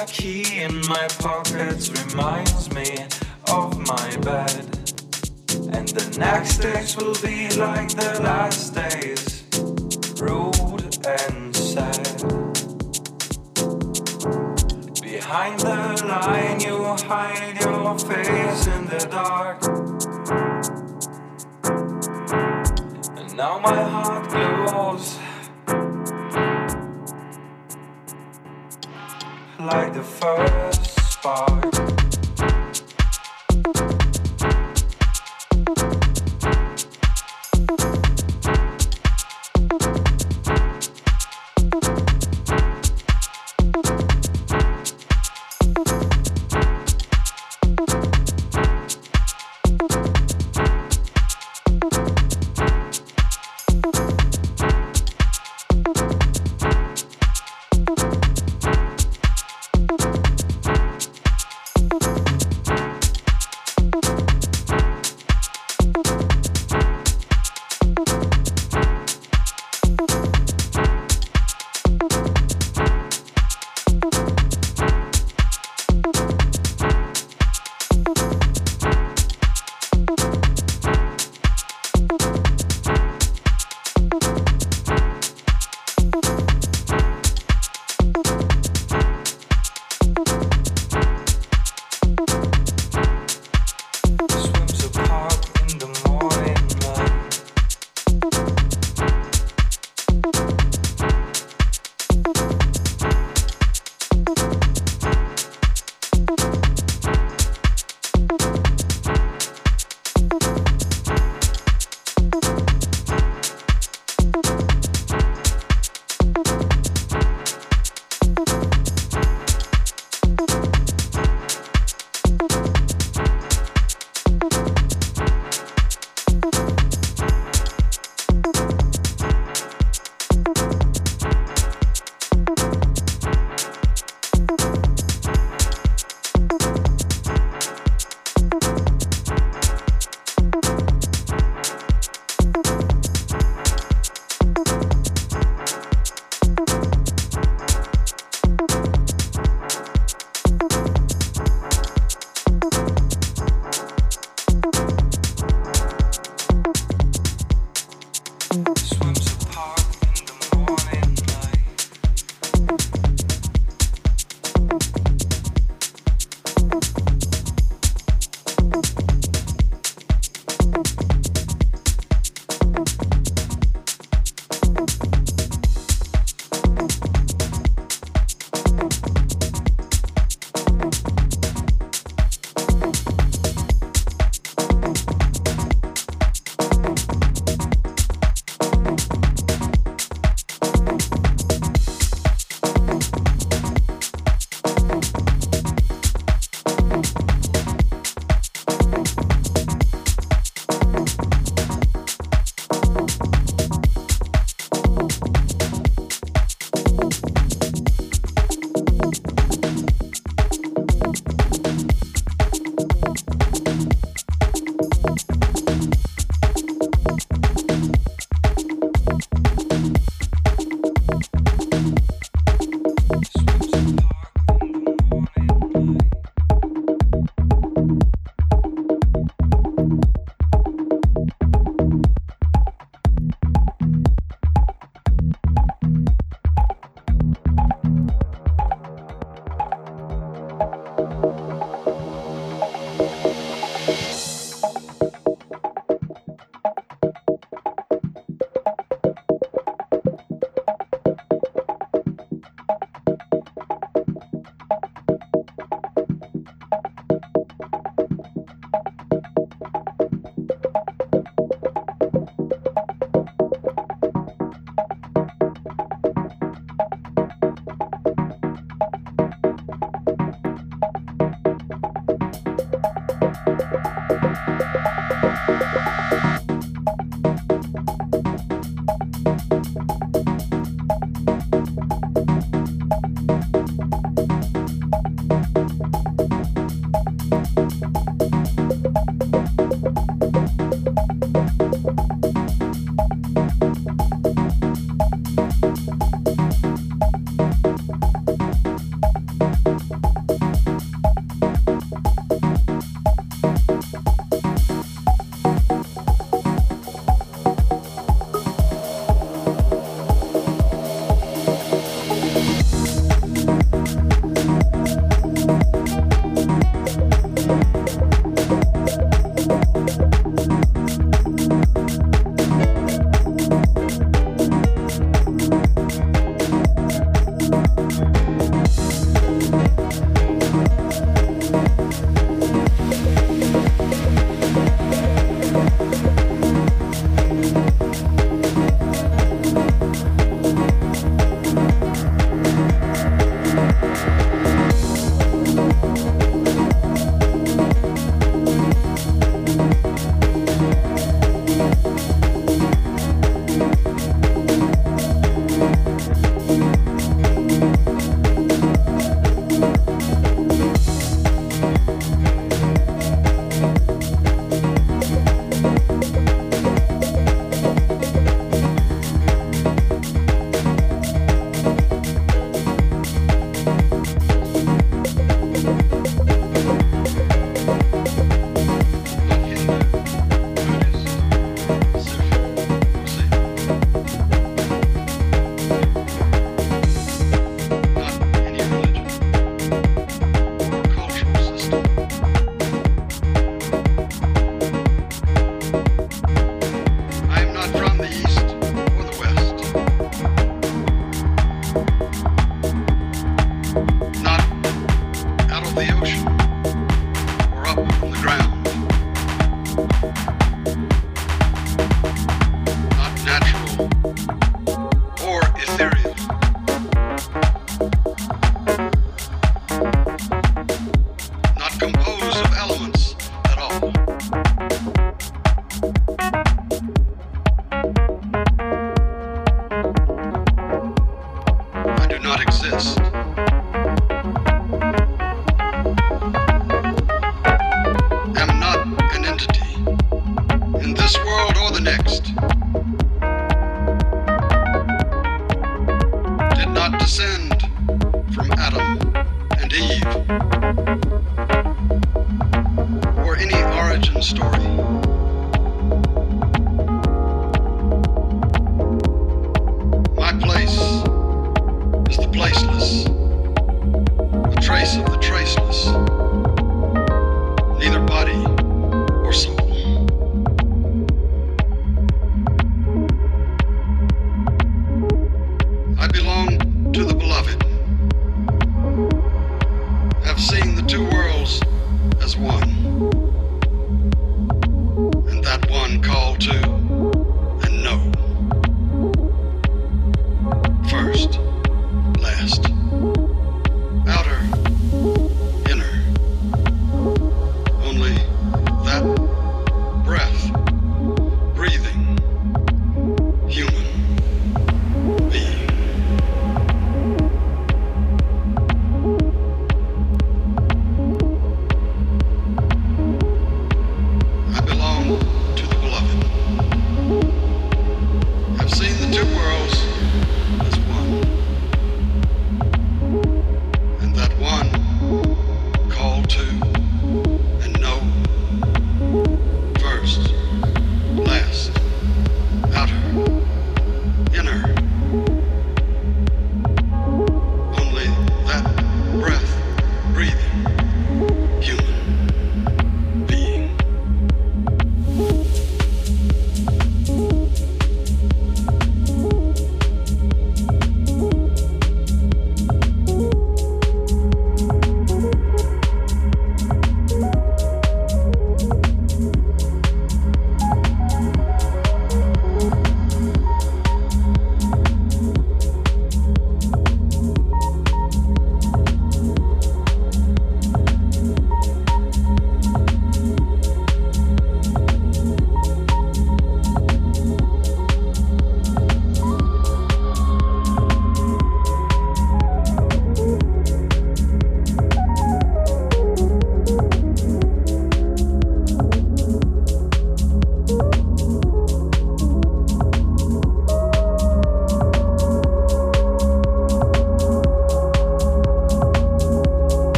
that key in my pocket reminds me of my bed. And the next day will be like the last.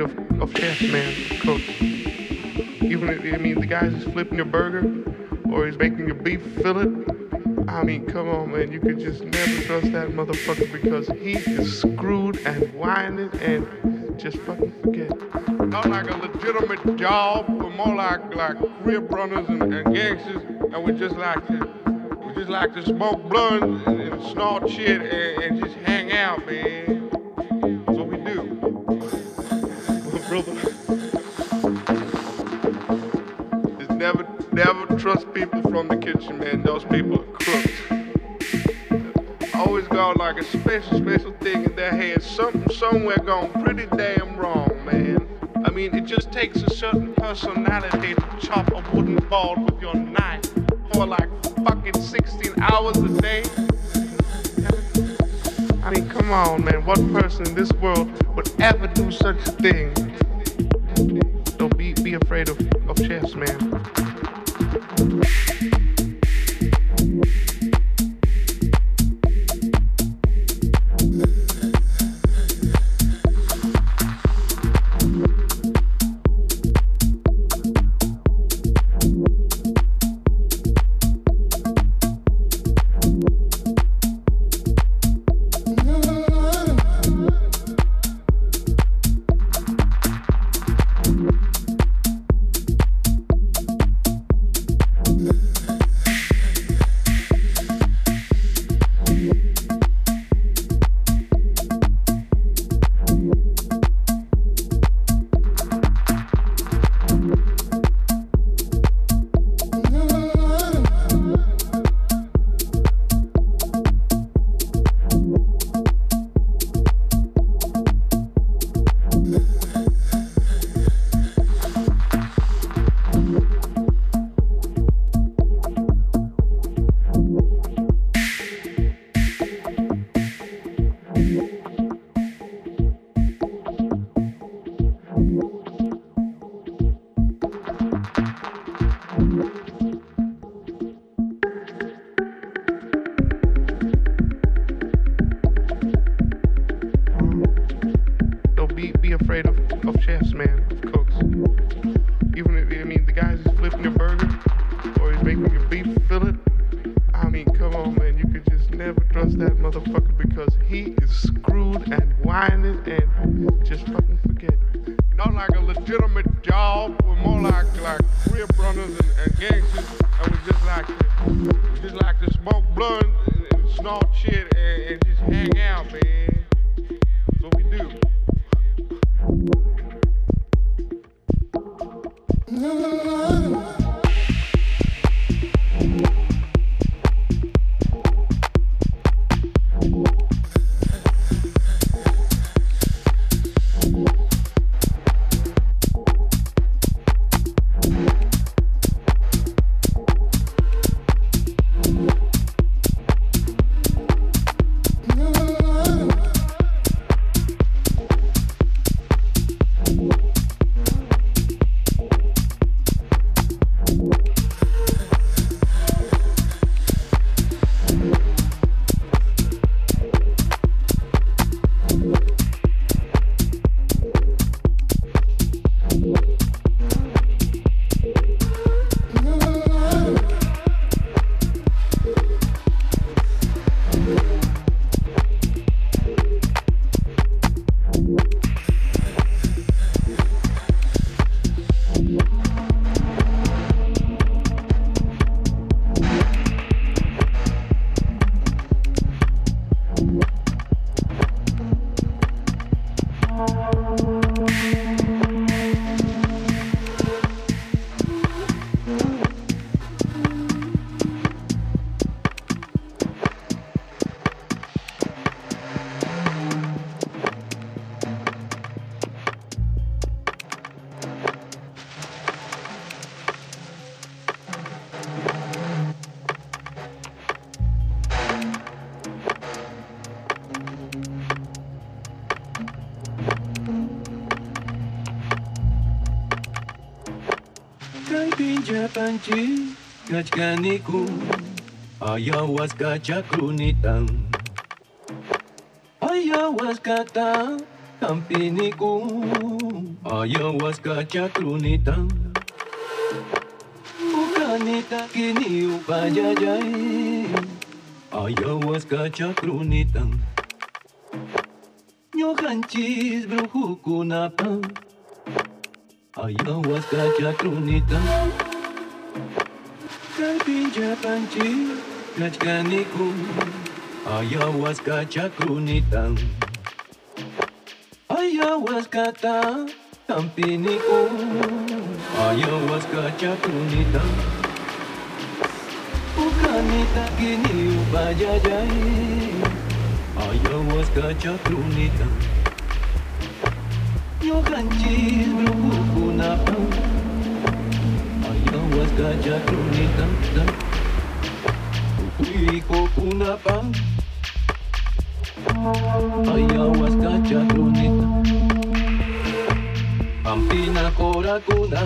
Of, of chefs, man, cooks. Even if, I mean, the guys who's flipping your burger or he's making your beef fillet. I mean, come on, man. You could just never trust that motherfucker because he is screwed and whining and just fucking forget. Not like a legitimate job, but more like like crib runners and, and gangsters, and we just like to we just like to smoke blunts and, and snort shit and, and just hang out, man. Brother. Just never never trust people from the kitchen, man. Those people are crooks. Always got like a special, special thing in their head. Something somewhere gone pretty damn wrong, man. I mean, it just takes a certain personality to chop a wooden ball with your knife for like fucking 16 hours a day. I mean, come on, man. What person in this world would ever do such a thing? Afraid of, of chefs, man. Be be afraid of, of chefs, man, Ayawas gajah kunitang Ayawas kata tampiniku ayahuasca chakrunita ukanita kini upayayay ayahuasca chakrunita ñuqanchis brujukunapa ayahuasca chakrunita kaypinllapanchis kachkaniku ayahuasca chakrunita ayahuascata tampiniku ayahuasca chakrunita ukanita kini upayayay ayahuasca chakrunita ñuqanchis brujukunapa ayahuasca chakrunita ukuyrikukunapa ayahuasca chakrunita pampina korakuna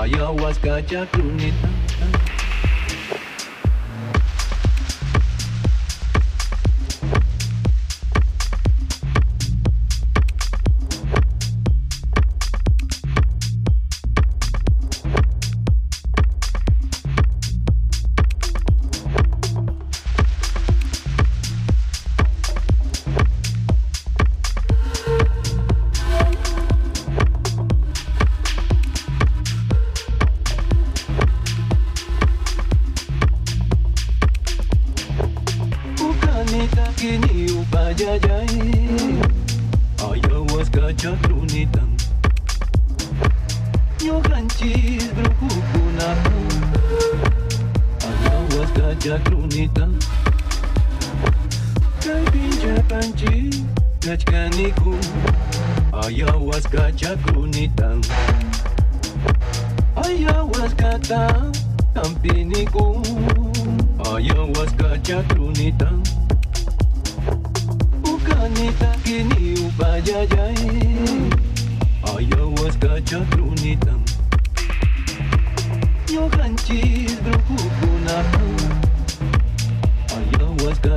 ayahuasca chakrunita ayahuasca chakrunita ukanita kini upayayay ayahuasca chakrunita ñuqanchis brujukunapa ayahuasca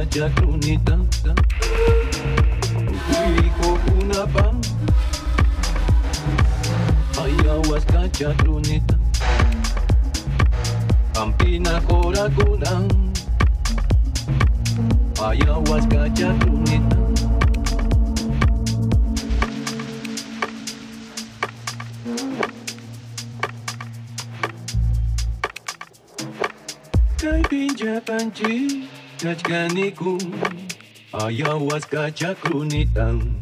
chakrunita ukuyrikukunapa ayahuasca chakrunita Pampina korakuna ayahuasca chakrunita kaypinllapanchi kachkaniku ayahuasca chakrunita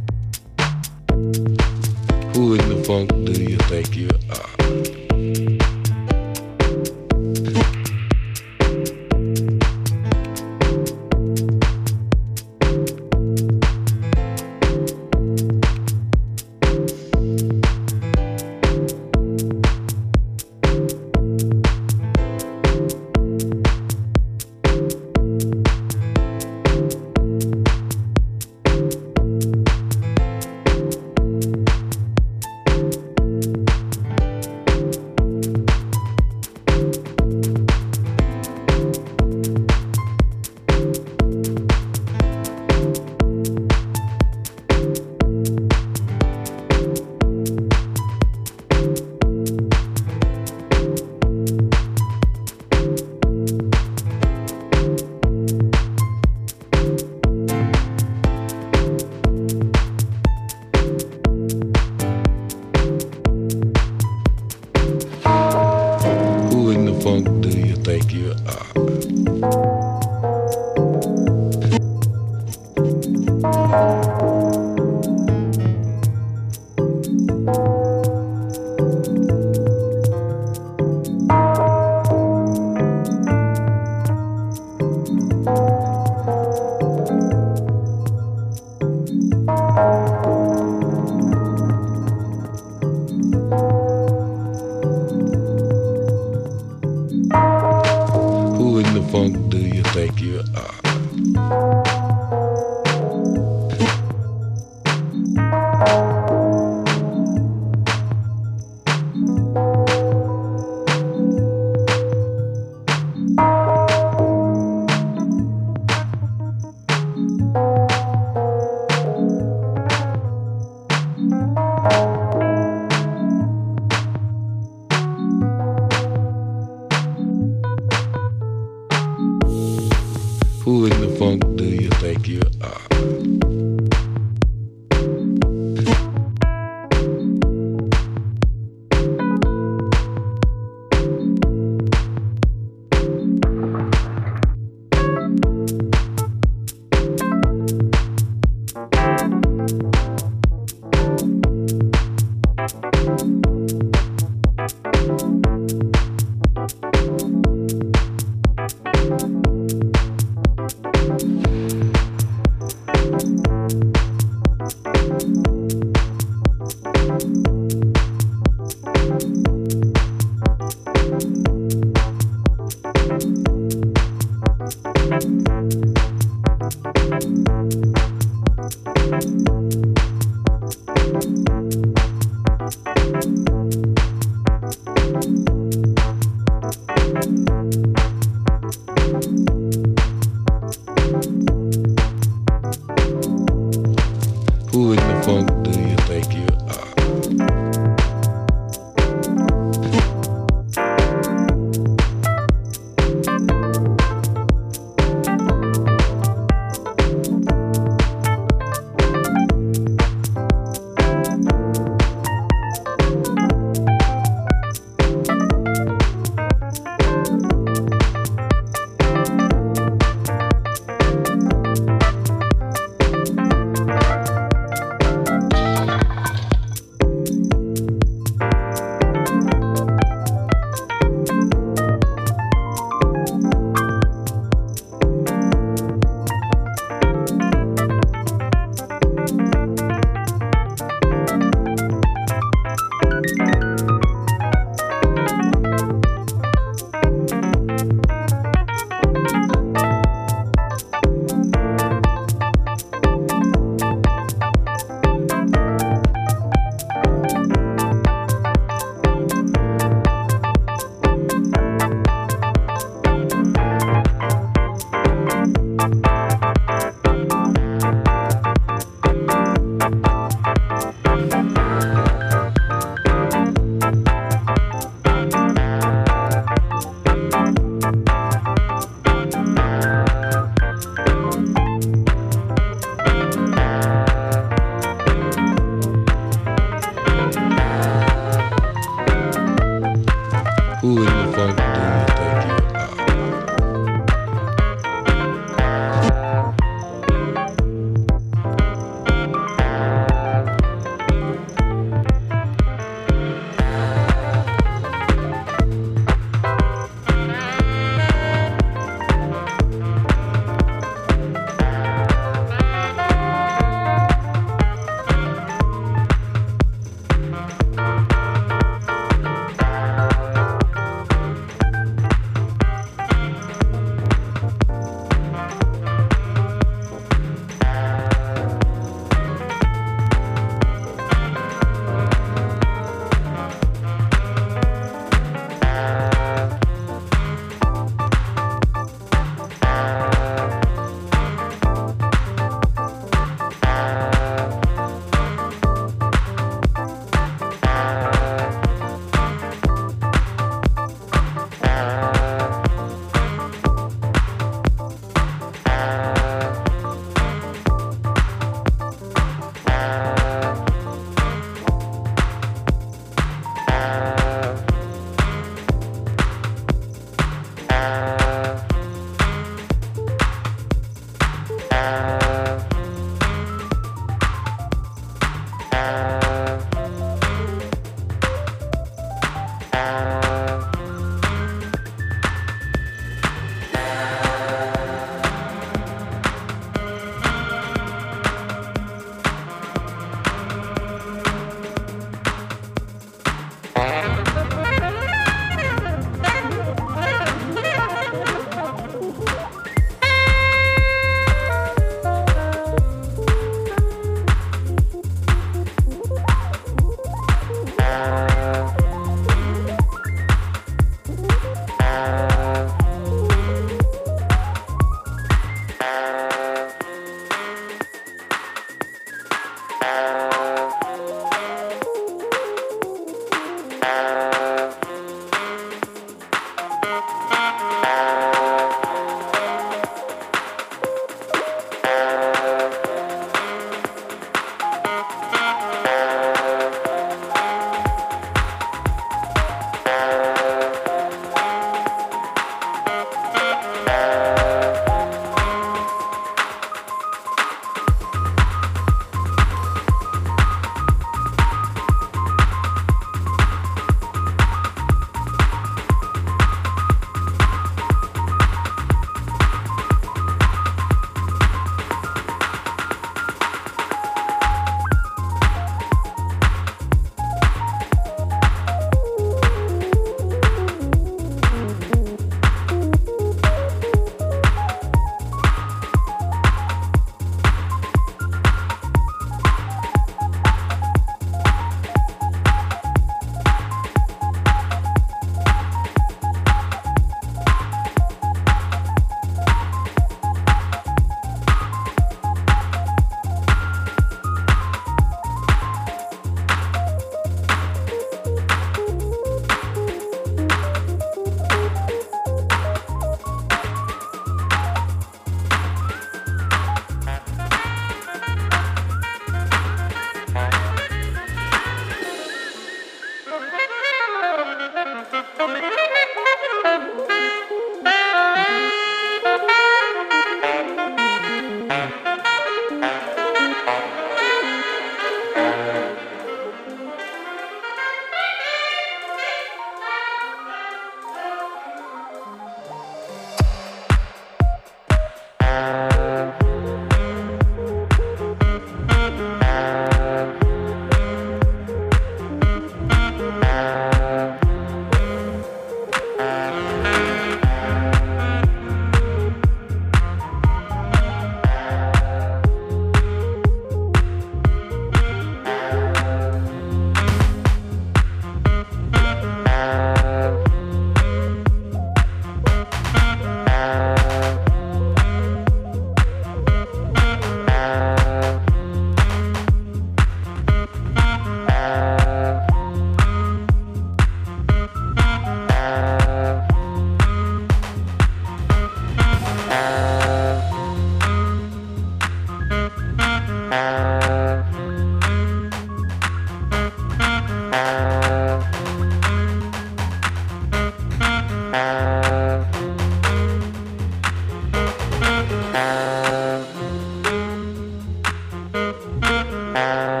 Música